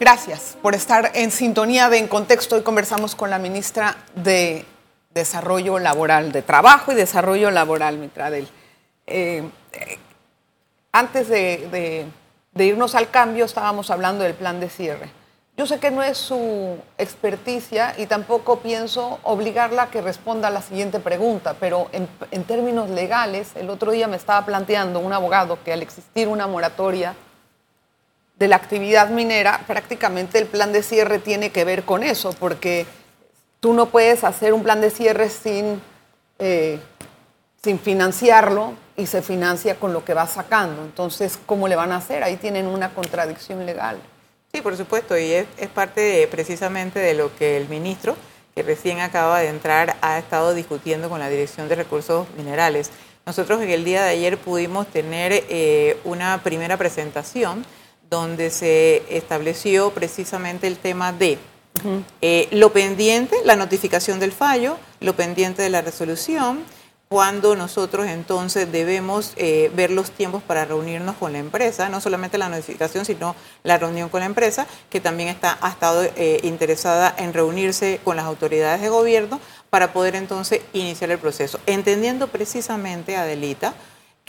Gracias por estar en sintonía de En Contexto. Hoy conversamos con la ministra de Desarrollo Laboral, de Trabajo y Desarrollo Laboral, Mitradel. Eh, eh, antes de, irnos al cambio, estábamos hablando del plan de cierre. Yo sé que no es su experticia y tampoco pienso obligarla a que responda a la siguiente pregunta, pero en, en términos legales, el otro día me estaba planteando un abogado que al existir una moratoria de la actividad minera, prácticamente el plan de cierre tiene que ver con eso, porque tú no puedes hacer un plan de cierre sin, eh, sin financiarlo y se financia con lo que va sacando. Entonces, ¿cómo le van a hacer? Ahí tienen una contradicción legal. Sí, por supuesto, y es, parte precisamente de lo que el ministro, que recién acaba de entrar, ha estado discutiendo con la Dirección de Recursos Minerales. Nosotros en el día de ayer pudimos tener eh, una primera presentación donde se estableció precisamente el tema de eh, lo pendiente, la notificación del fallo, lo pendiente de la resolución, cuando nosotros entonces debemos eh, ver los tiempos para reunirnos con la empresa, no solamente la notificación, sino la reunión con la empresa, que también está, ha estado eh, interesada en reunirse con las autoridades de gobierno para poder entonces iniciar el proceso, entendiendo precisamente, Adelita,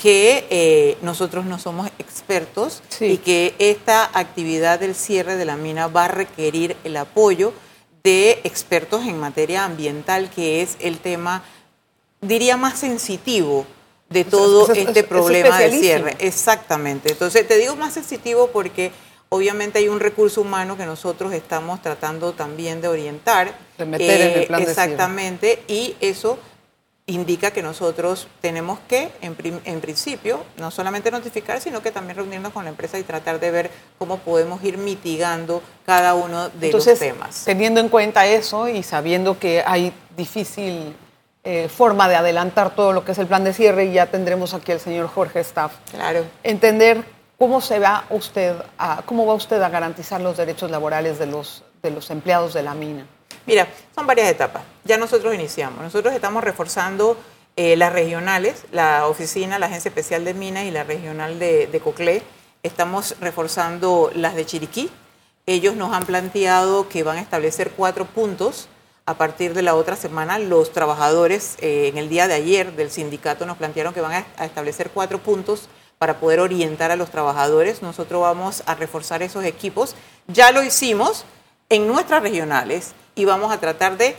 que eh, nosotros no somos expertos y que esta actividad del cierre de la mina va a requerir el apoyo de expertos en materia ambiental, que es el tema, diría, más sensitivo de todo este problema del cierre. Exactamente. Entonces, te digo más sensitivo porque obviamente hay un recurso humano que nosotros estamos tratando también de orientar. De meter en el plan Exactamente, y eso indica que nosotros tenemos que, en, principio, no solamente notificar, sino que también reunirnos con la empresa y tratar de ver cómo podemos ir mitigando cada uno de los temas. Teniendo en cuenta eso y sabiendo que hay difícil eh, forma de adelantar todo lo que es el plan de cierre, y ya tendremos aquí al señor Jorge Staff. Claro. Entender cómo se va usted a, cómo va usted a garantizar los derechos laborales de los, de los empleados de la mina. Mira, son varias etapas. Ya nosotros iniciamos. Nosotros estamos reforzando eh, las regionales, la oficina, la Agencia Especial de Minas y la regional de, de Coclé. Estamos reforzando las de Chiriquí. Ellos nos han planteado que van a establecer cuatro puntos a partir de la otra semana. Los trabajadores eh, en el día de ayer del sindicato nos plantearon que van a establecer cuatro puntos para poder orientar a los trabajadores. Nosotros vamos a reforzar esos equipos. Ya lo hicimos en nuestras regionales y vamos a tratar de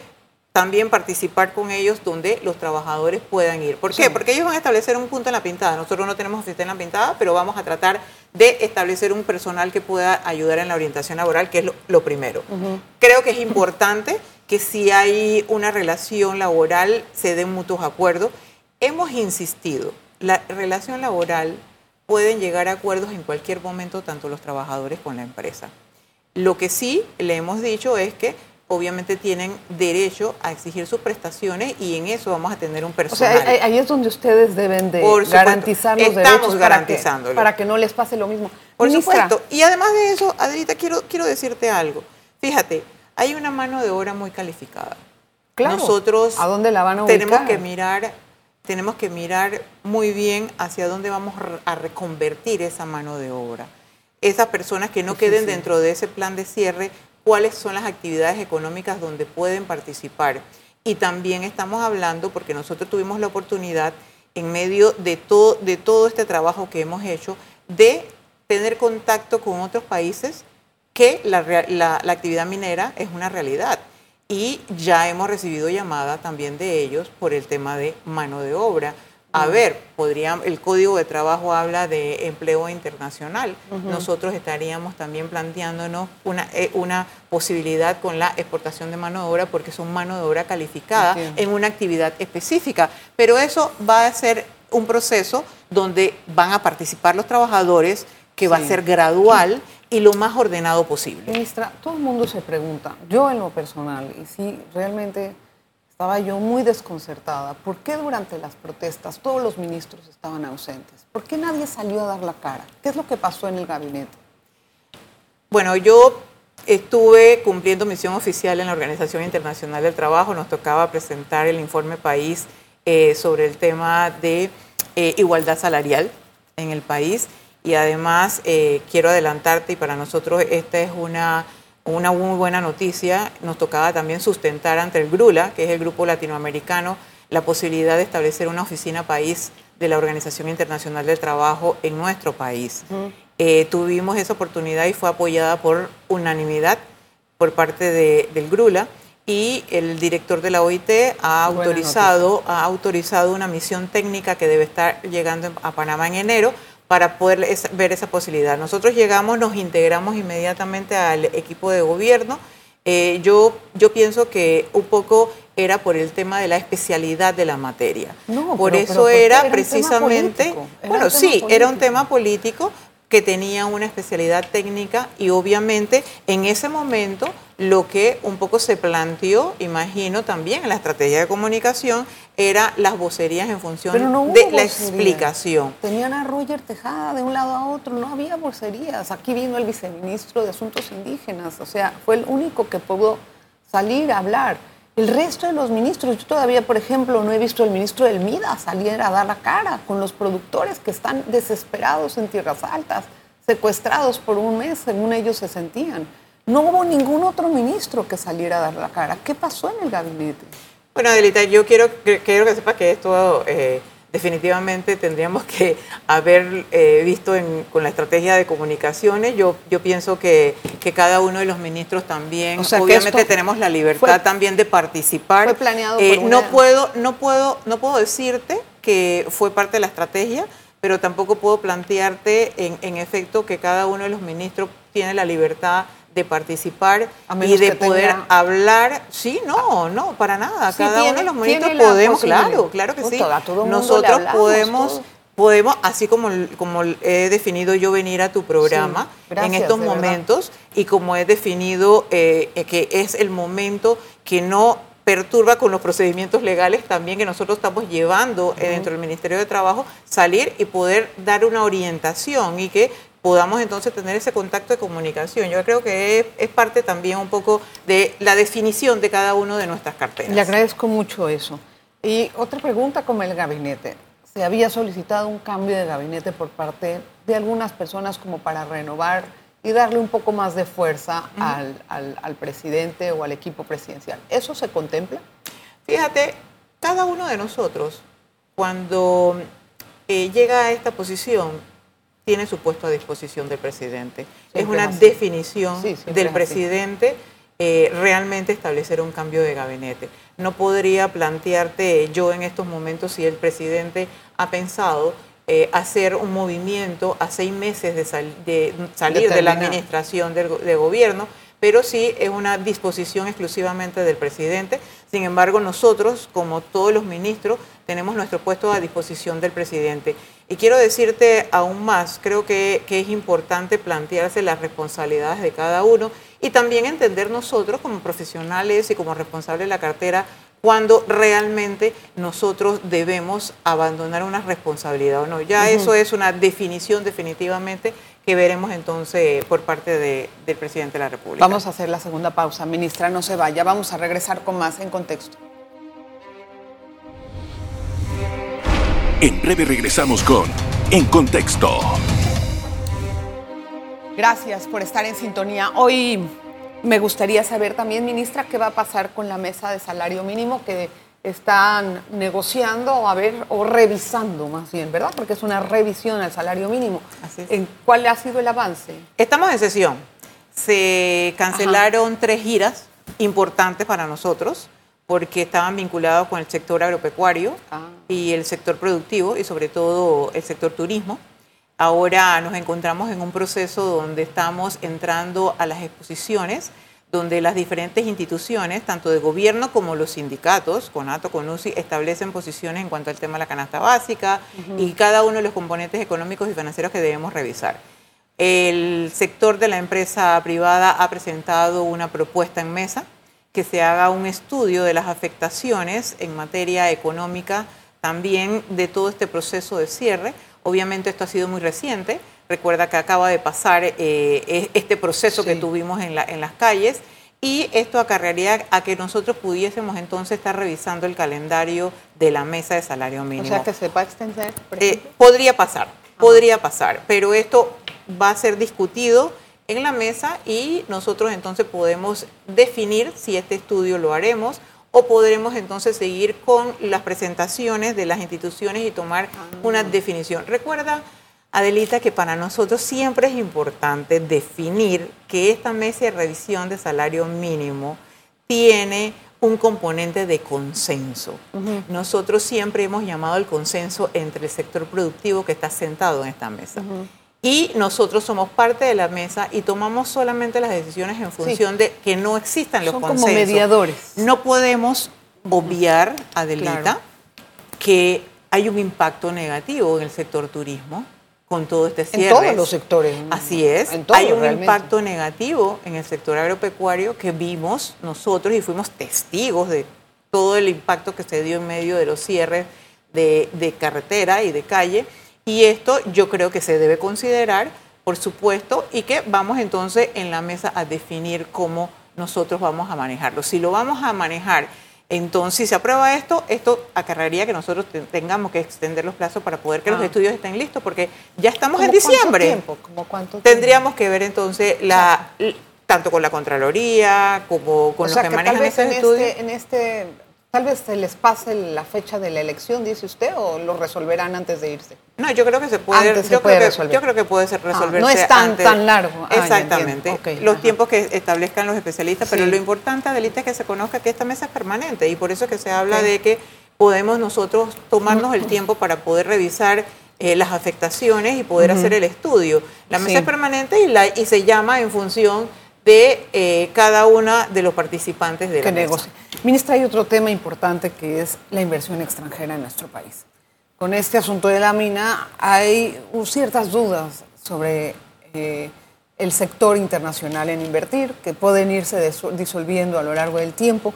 también participar con ellos donde los trabajadores puedan ir. ¿Por qué? Porque ellos van a establecer un punto en la pintada. Nosotros no tenemos oficina en la pintada, pero vamos a tratar de establecer un personal que pueda ayudar en la orientación laboral, que es lo, primero. Creo que es importante que si hay una relación laboral se den mutuos acuerdos. Hemos insistido, la relación laboral pueden llegar a acuerdos en cualquier momento, tanto los trabajadores con la empresa. Lo que sí le hemos dicho es que obviamente tienen derecho a exigir sus prestaciones y en eso vamos a tener un personal. O sea, ahí es donde ustedes deben de garantizar los derechos para que, para que no les pase lo mismo. Por supuesto. Y además de eso, Adelita, quiero, quiero decirte algo. Fíjate, hay una mano de obra muy calificada. Claro. Nosotros ¿A dónde la van a tenemos que mirar tenemos que mirar muy bien hacia dónde vamos a reconvertir esa mano de obra. Esas personas que no queden dentro de ese plan de cierre cuáles son las actividades económicas donde pueden participar. Y también estamos hablando, porque nosotros tuvimos la oportunidad, en medio de todo, de todo este trabajo que hemos hecho, de tener contacto con otros países que la, la actividad minera es una realidad. Y ya hemos recibido llamada también de ellos por el tema de mano de obra. A ver, podría, el Código de Trabajo habla de empleo internacional. Nosotros estaríamos también planteándonos una, eh, una posibilidad con la exportación de mano de obra porque son mano de obra calificada en una actividad específica. Pero eso va a ser un proceso donde van a participar los trabajadores, que va a ser gradual y lo más ordenado posible. Ministra, todo el mundo se pregunta, yo en lo personal, y si realmente estaba yo muy desconcertada. ¿Por qué durante las protestas todos los ministros estaban ausentes? ¿Por qué nadie salió a dar la cara? ¿Qué es lo que pasó en el gabinete? Bueno, yo estuve cumpliendo misión oficial en la Organización Internacional del Trabajo. Nos tocaba presentar el informe país eh, sobre el tema de eh, igualdad salarial en el país. y además eh, quiero adelantarte y para nosotros esta es una, una muy buena noticia. Nos tocaba también sustentar ante el GRULA, que es el Grupo Latinoamericano, la posibilidad de establecer una oficina país de la Organización Internacional del Trabajo en nuestro país. Eh, tuvimos esa oportunidad y fue apoyada por unanimidad por parte del GRULA y el director de la OIT ha autorizado, ha autorizado una misión técnica que debe estar llegando a Panamá en enero para poder ver esa posibilidad. Nosotros llegamos, nos integramos inmediatamente al equipo de gobierno. Eh, yo, yo pienso que un poco era por el tema de la especialidad de la materia. No, por eso era, precisamente, bueno, sí, era un tema político, que tenía una especialidad técnica y obviamente en ese momento lo que un poco se planteó, imagino también en la estrategia de comunicación, era las vocerías en función de la explicación. Tenían a Roger Tejada de un lado a otro, no había vocerías. Aquí vino el viceministro de Asuntos Indígenas, o sea, fue el único que pudo salir a hablar. El resto de los ministros, yo todavía, por ejemplo, no he visto al ministro del MIDA salir a dar la cara con los productores que están desesperados en tierras altas, secuestrados por un mes, según ellos se sentían. No hubo ningún otro ministro que saliera a dar la cara. ¿Qué pasó en el gabinete? Bueno, Adelita, yo quiero, quiero que sepa que esto eh, definitivamente tendríamos que haber eh, visto con la estrategia de comunicaciones. Yo, yo pienso que, que cada uno de los ministros también, obviamente tenemos la libertad también de participar. Fue planeado eh, no puedo, no puedo, no puedo decirte que fue parte de la estrategia, pero tampoco puedo plantearte en, en efecto que cada uno de los ministros tiene la libertad de participar y de poder hablar. Sí, no, no, para nada. Cada uno de los ministros podemos, claro, claro que sí. Nosotros podemos, podemos, así como, como he definido yo venir a tu programa en estos momentos y como he definido eh, que es el momento que no perturba con los procedimientos legales también que nosotros estamos llevando eh, dentro del Ministerio de Trabajo, salir y poder dar una orientación y que podamos entonces tener ese contacto de comunicación. Yo creo que es, parte también un poco de la definición de cada uno de nuestras carteras. Le agradezco mucho eso. Y otra pregunta como el gabinete. Se había solicitado un cambio de gabinete por parte de algunas personas como para renovar y darle un poco más de fuerza al, presidente o al equipo presidencial. ¿Eso se contempla? Fíjate, cada uno de nosotros, cuando eh, llega a esta posición, tiene su puesto a disposición del presidente. es una definición del presidente eh, realmente establecer un cambio de gabinete. No podría plantearte yo en estos momentos si el presidente ha pensado eh, hacer un movimiento a seis meses de, salir de la administración de gobierno pero sí es una disposición exclusivamente del presidente. Sin embargo, nosotros, como todos los ministros, tenemos nuestro puesto a disposición del presidente. Y quiero decirte aún más, creo que, es importante plantearse las responsabilidades de cada uno y también entender nosotros como profesionales y como responsables de la cartera cuando realmente nosotros debemos abandonar una responsabilidad o no. Ya eso es una definición definitivamente que veremos entonces por parte del presidente de la República. Vamos a hacer la segunda pausa. Ministra, no se vaya. Vamos a regresar con más en contexto. En breve regresamos con En Contexto. Gracias por estar en sintonía. Hoy me gustaría saber también, ministra, qué va a pasar con la mesa de salario mínimo que están negociando a ver o revisando más bien, ¿verdad? Porque es una revisión al salario mínimo. ¿En ¿Cuál ha sido el avance? Estamos en sesión. Se cancelaron tres giras importantes para nosotros porque estaban vinculados con el sector agropecuario ah. y el sector productivo y sobre todo el sector turismo. Ahora nos encontramos en un proceso donde estamos entrando a las exposiciones donde las diferentes instituciones, tanto de gobierno como los sindicatos, CONATO, CONUSI, establecen posiciones en cuanto al tema de la canasta básica y cada uno de los componentes económicos y financieros que debemos revisar. El sector de la empresa privada ha presentado una propuesta en mesa que se haga un estudio de las afectaciones en materia económica también de todo este proceso de cierre. Obviamente esto ha sido muy reciente, Recuerda que acaba de pasar eh, e-, este proceso que tuvimos en, las calles y esto acarrearía a que nosotros pudiésemos entonces estar revisando el calendario de la mesa de salario mínimo. O sea, que se va a extender. Eh, podría pasar. Podría pasar, pero esto va a ser discutido en la mesa y nosotros entonces podemos definir si este estudio lo haremos o podremos entonces seguir con las presentaciones de las instituciones y tomar una definición. Recuerda, Adelita, que para nosotros siempre es importante definir que esta mesa de revisión de salario mínimo tiene un componente de consenso. Nosotros siempre hemos llamado el consenso entre el sector productivo que está sentado en esta mesa. Y nosotros somos parte de la mesa y tomamos solamente las decisiones en función de que no existan los Son consensos. como mediadores. No podemos obviar, Adelita, que hay un impacto negativo en el sector turismo con todo este cierre. En todos los sectores. Así es. En todos, hay un realmente. impacto negativo en el sector agropecuario que vimos nosotros y fuimos testigos de todo el impacto que se dio en medio de los cierres de, de carretera y de calle. Y esto yo creo que se debe considerar, por supuesto, y que vamos entonces en la mesa a definir cómo nosotros vamos a manejarlo. Si lo vamos a manejar, entonces si se aprueba esto, esto acarrearía que nosotros te- tengamos que extender los plazos para poder que los Ah. estudios estén listos, porque ya estamos en ¿Cómo cuánto diciembre. tiempo? ¿Cómo cuánto tiempo? Tendríamos que ver entonces la tanto con la Contraloría como con o los sea, que manejan en estudios. este, en este, tal vez se les pase la fecha de la elección, dice usted, o lo resolverán antes de irse. No, yo creo que se puede, Antes se yo, puede creo que, resolver. yo creo que puede ser Ah, resolverse no es tan- antes. tan largo. Ah, Exactamente. los ajá. tiempos que establezcan los especialistas, pero lo importante, Adelita, es que se conozca que esta mesa es permanente y por eso es que se habla de que podemos nosotros tomarnos el tiempo para poder revisar eh, las afectaciones y poder hacer el estudio. La mesa Sí. es permanente y, la, y se llama en función de eh, cada una de los participantes de la mesa. Ministra, hay otro tema importante que es la inversión extranjera en nuestro país. Con este asunto de la mina hay ciertas dudas sobre eh, el sector internacional en invertir, que pueden irse disolviendo a lo largo del tiempo,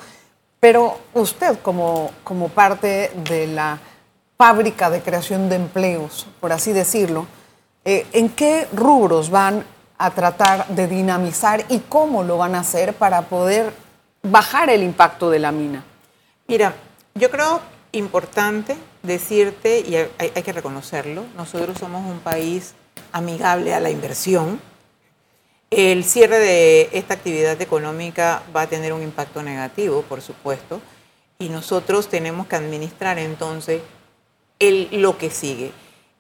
pero usted como, como parte de la fábrica de creación de empleos, por así decirlo, eh, ¿en qué rubros van a tratar de dinamizar y cómo lo van a hacer para poder bajar el impacto de la mina? Mira, yo creo importante decirte, y hay, que reconocerlo, nosotros somos un país amigable a la inversión. El cierre de esta actividad económica va a tener un impacto negativo, por supuesto, y nosotros tenemos que administrar entonces lo que sigue.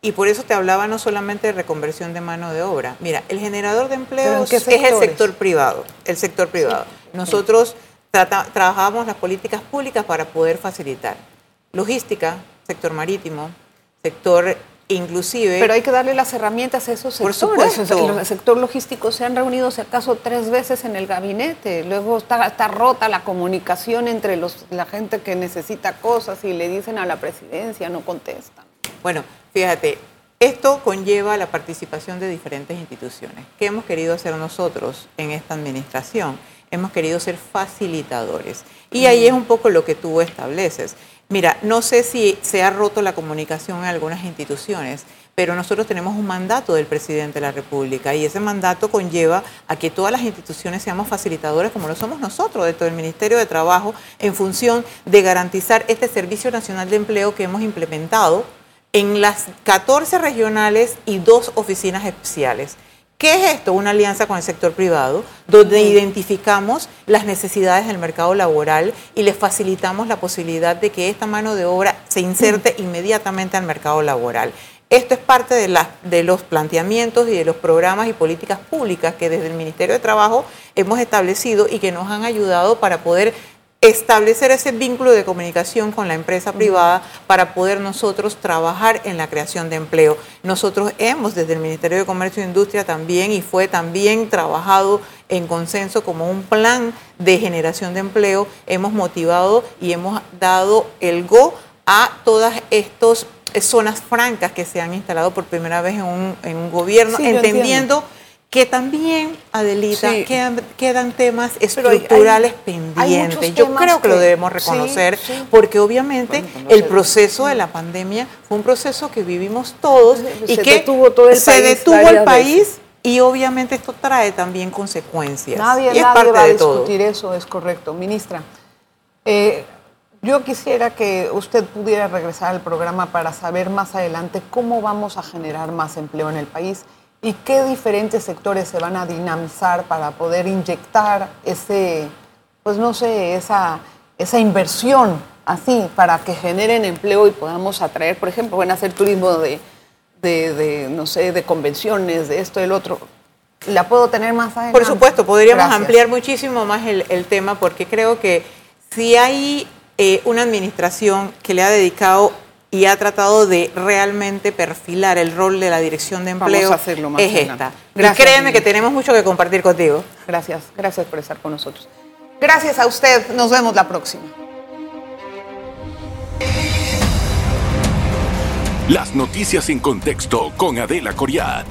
Y por eso te hablaba no solamente de reconversión de mano de obra. Mira, el generador de ¿Pero en empleos es el sector privado. El sector privado. Nosotros trata- trabajamos las políticas públicas para poder facilitar. Logística, sector marítimo, sector inclusive... Pero hay que darle las herramientas a esos Por sectores. supuesto. El sector logístico se han reunido, si acaso, tres veces en el gabinete. Luego está, está rota la comunicación entre los, la gente que necesita cosas y le dicen a la presidencia, no contestan. Bueno, fíjate, esto conlleva la participación de diferentes instituciones. ¿Qué hemos querido hacer nosotros en esta administración? Hemos querido ser facilitadores. Y ahí es un poco lo que tú estableces. Mira, no sé si se ha roto la comunicación en algunas instituciones, pero nosotros tenemos un mandato del presidente de la República y ese mandato conlleva a que todas las instituciones seamos facilitadores como lo somos nosotros, dentro del Ministerio de Trabajo, en función de garantizar este Servicio Nacional de Empleo que hemos implementado en las 14 regionales y dos oficinas especiales. ¿Qué es esto? Una alianza con el sector privado, donde identificamos las necesidades del mercado laboral y les facilitamos la posibilidad de que esta mano de obra se inserte inmediatamente al mercado laboral. Esto es parte de, la- de los planteamientos y de los programas y políticas públicas que desde el Ministerio de Trabajo hemos establecido y que nos han ayudado para poder establecer ese vínculo de comunicación con la empresa privada para poder nosotros trabajar en la creación de empleo. Nosotros hemos desde el Ministerio de Comercio e Industria también y fue también trabajado en consenso como un plan de generación de empleo. Hemos motivado y hemos dado el go a todas estas zonas francas que se han instalado por primera vez en un, en un gobierno, Sí, entendiendo que también, Adelita, Sí. quedan, quedan temas estructurales hay- pendientes. Yo creo que, lo debemos reconocer, sí. porque obviamente Bueno, el proceso de la pandemia fue un proceso que vivimos todos y Se que detuvo todo el se país detuvo el país veces. y obviamente esto trae también consecuencias. Nadie, y es nadie parte va a de todo. discutir eso, es correcto. Ministra, eh, Yo quisiera que usted pudiera regresar al programa para saber más adelante cómo vamos a generar más empleo en el país y qué diferentes sectores se van a dinamizar para poder inyectar ese, pues no sé, esa, esa inversión así para que generen empleo y podamos atraer, por ejemplo, van a hacer turismo de, de, de, no sé, de convenciones, de esto, del otro. ¿La puedo tener más adelante? Por supuesto, podríamos Gracias. ampliar muchísimo más el, el tema porque creo que si hay eh, una administración que le ha dedicado y ha tratado de realmente perfilar el rol de la dirección de Vamos empleo, a hacerlo más es esta. Gracias, y créeme que tenemos mucho que compartir contigo. Gracias, gracias por estar con nosotros. Gracias a usted, nos vemos la próxima. Las noticias en contexto con Adela Coriat.